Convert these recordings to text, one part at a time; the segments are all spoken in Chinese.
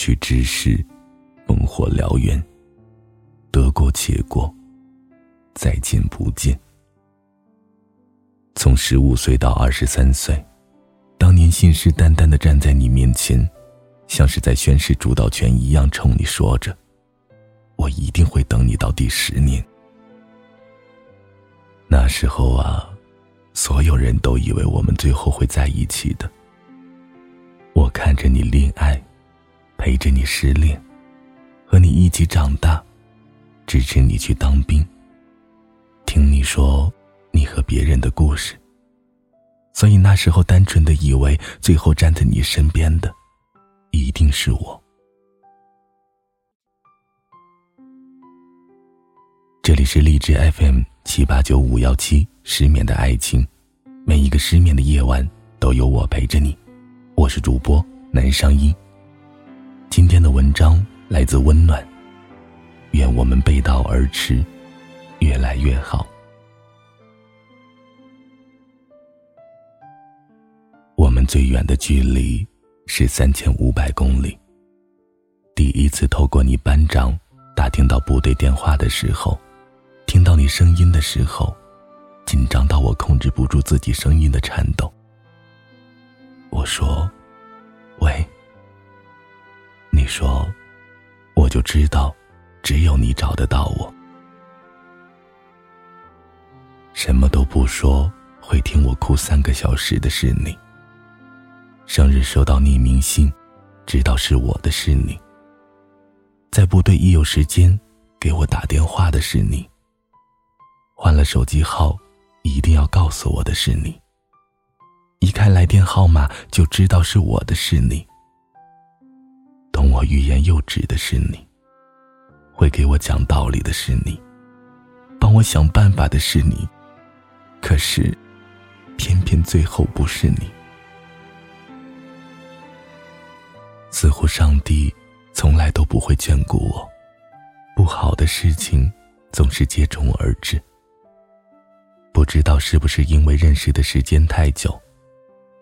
去之事，烽火燎原。得过且过，再见不见。从十五岁到二十三岁，当年信誓旦旦的站在你面前，像是在宣誓主导权一样，冲你说着：“我一定会等你到第十年。”那时候啊，所有人都以为我们最后会在一起的。我看着你恋爱，陪着你失恋，和你一起长大，支持你去当兵，听你说。你和别人的故事，所以那时候单纯的以为，最后站在你身边的，一定是我。这里是荔枝 FM 七八九五幺七失眠的爱情，每一个失眠的夜晚都有我陪着你，我是主播南商一。今天的文章来自温暖，愿我们背道而驰，越来越好。我们最远的距离是三千五百公里。第一次透过你班长打听到部队电话的时候，听到你声音的时候，紧张到我控制不住自己声音的颤抖。我说：“喂。”你说：“我就知道，只有你找得到我。”什么都不说，会听我哭三个小时的是你。生日收到匿名信，知道是我的是你。在部队一有时间给我打电话的是你。换了手机号，一定要告诉我的是你。一看来电号码就知道是我的是你。懂我欲言又止的是你，会给我讲道理的是你，帮我想办法的是你。可是，偏偏最后不是你。似乎上帝从来都不会眷顾我，不好的事情总是接踵而至。不知道是不是因为认识的时间太久，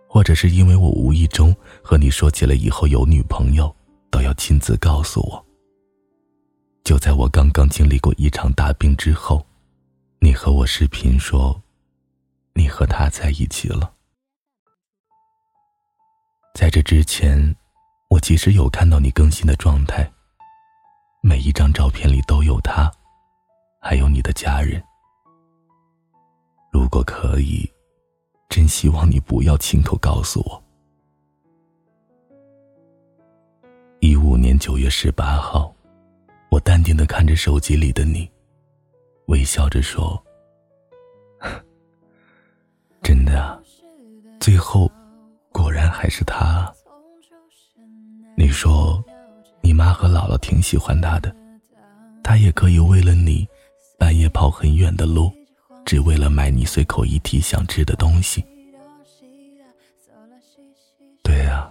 或者是因为我无意中和你说起了以后有女朋友都要亲自告诉我。就在我刚刚经历过一场大病之后，你和我视频说，你和他在一起了。在这之前。我其实有看到你更新的状态，每一张照片里都有他，还有你的家人。如果可以，真希望你不要亲口告诉我。十八号，我淡定的看着手机里的你，微笑着说：“ 真的啊，最后果然还是他。”你说，你妈和姥姥挺喜欢他的，他也可以为了你，半夜跑很远的路，只为了买你随口一提想吃的东西。对啊，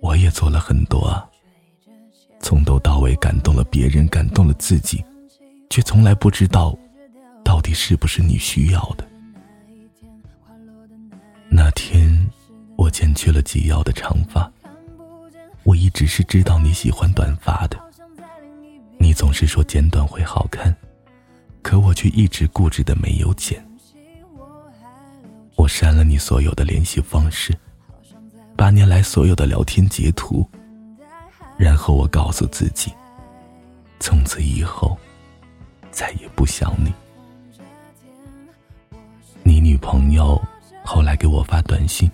我也做了很多啊，从头到尾感动了别人，感动了自己，却从来不知道，到底是不是你需要的。那天，我剪去了及腰的长发。我一直是知道你喜欢短发的，你总是说剪短会好看，可我却一直固执的没有剪。我删了你所有的联系方式，八年来所有的聊天截图，然后我告诉自己，从此以后再也不想你。你女朋友后来给我发短信，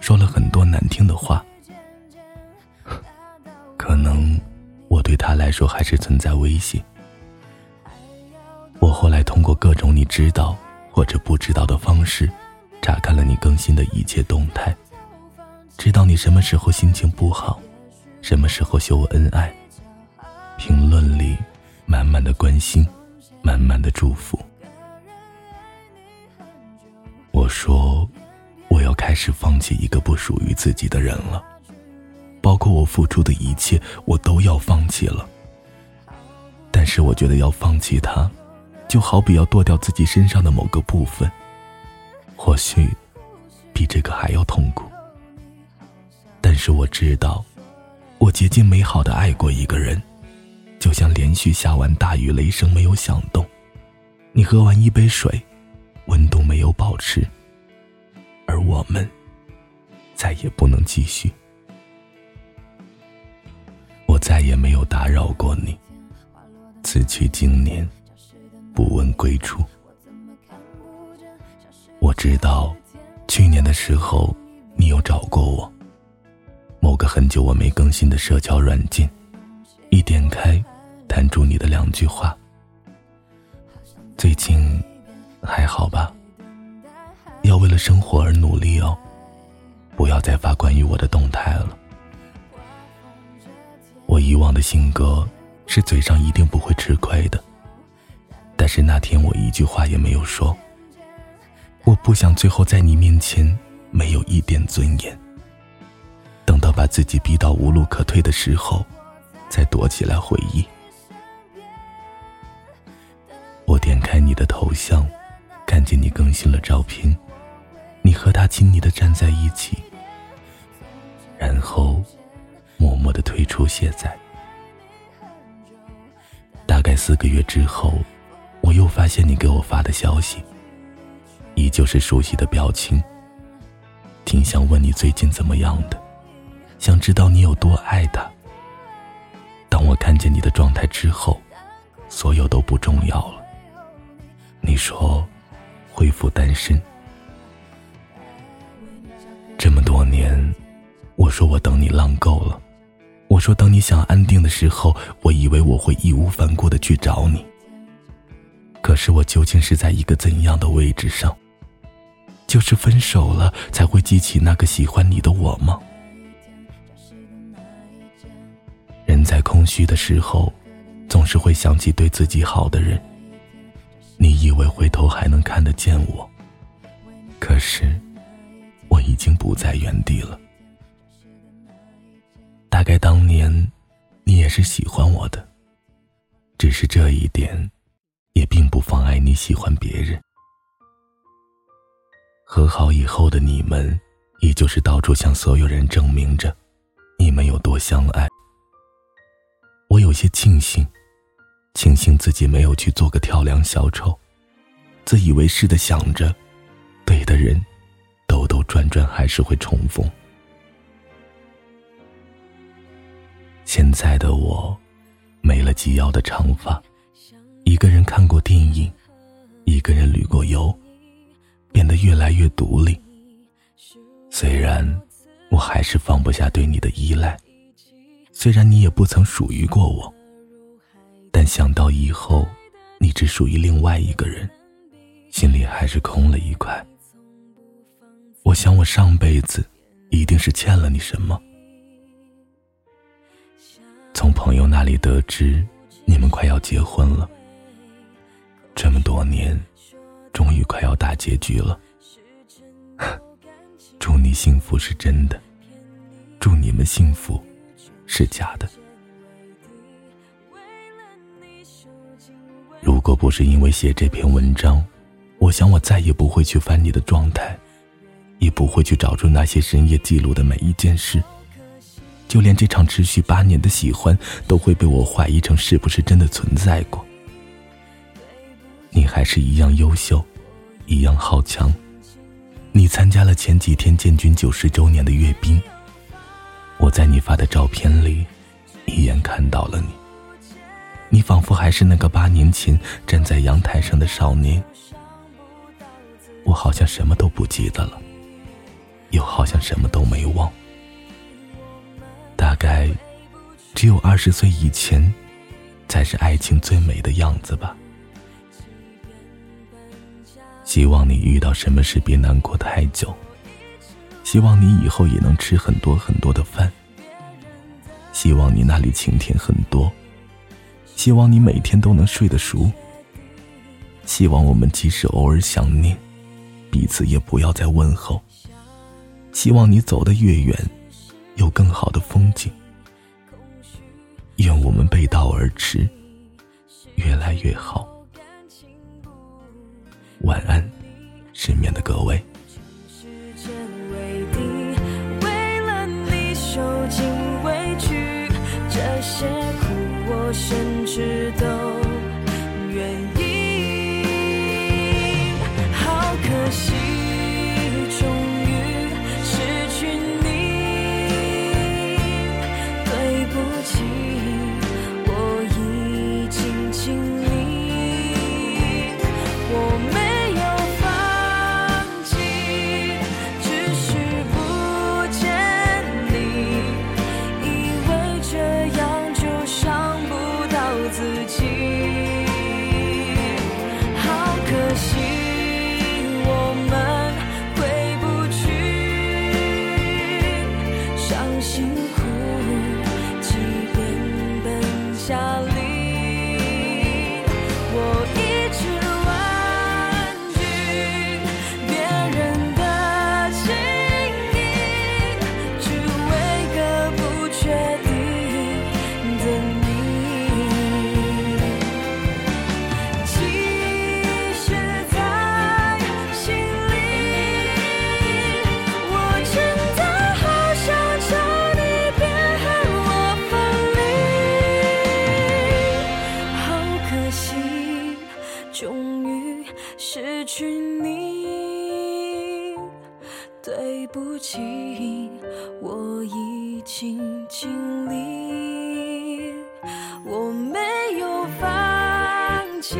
说了很多难听的话。可能我对他来说还是存在威胁。我后来通过各种你知道或者不知道的方式，查看了你更新的一切动态，知道你什么时候心情不好，什么时候秀恩爱，评论里满满的关心，满满的祝福。我说，我要开始放弃一个不属于自己的人了。包括我付出的一切，我都要放弃了。但是我觉得要放弃他，就好比要剁掉自己身上的某个部分，或许比这个还要痛苦。但是我知道，我竭尽美好的爱过一个人，就像连续下完大雨，雷声没有响动。你喝完一杯水，温度没有保持，而我们再也不能继续。我再也没有打扰过你。此去经年，不问归处。我知道，去年的时候，你有找过我。某个很久我没更新的社交软件，一点开，弹出你的两句话。最近还好吧？要为了生活而努力哦，不要再发关于我的动态了。我以往的性格是嘴上一定不会吃亏的，但是那天我一句话也没有说。我不想最后在你面前没有一点尊严。把自己逼到无路可退的时候，再躲起来回忆。我点开你的头像，看见你更新了照片，你和他亲昵的站在一起，然后默默的退出卸载。大概四个月之后，我又发现你给我发的消息。依旧是熟悉的表情，挺想问你最近怎么样的，想知道你有多爱他。当我看见你的状态之后，所有都不重要了。你说恢复单身，这么多年，我说我等你浪够了，我说等你想安定的时候，我以为我会义无反顾的去找你。可是我究竟是在一个怎样的位置上？就是分手了才会记起那个喜欢你的我吗？在空虚的时候，总是会想起对自己好的人。你以为回头还能看得见我，可是我已经不在原地了。大概当年你也是喜欢我的，只是这一点也并不妨碍你喜欢别人。和好以后的你们，依旧是到处向所有人证明着，你们有多相爱。我有些庆幸，庆幸自己没有去做个跳梁小丑，自以为是的想着，对的人，兜兜转转还是会重逢。现在的我，没了及腰的长发，一个人看过电影，一个人旅过游。变得越来越独立。虽然我还是放不下对你的依赖，虽然你也不曾属于过我，但想到以后你只属于另外一个人，心里还是空了一块。我想我上辈子一定是欠了你什么。从朋友那里得知你们快要结婚了，这么多年。终于快要大结局了，祝你幸福是真的，祝你们幸福是假的。如果不是因为写这篇文章，我想我再也不会去翻你的状态，也不会去找出那些深夜记录的每一件事，就连这场持续八年的喜欢，都会被我怀疑成是不是真的存在过。你还是一样优秀，一样好强。你参加了前几天建军九十周年的阅兵，我在你发的照片里一眼看到了你。你仿佛还是那个八年前站在阳台上的少年。我好像什么都不记得了，又好像什么都没忘。大概只有二十岁以前，才是爱情最美的样子吧。希望你遇到什么事别难过太久。希望你以后也能吃很多很多的饭。希望你那里晴天很多。希望你每天都能睡得熟。希望我们即使偶尔想念，彼此也不要再问候。希望你走得越远，有更好的风景。愿我们背道而驰，越来越好。晚安，失眠的各位。甚至都对不起，我已经尽力，我没有放弃，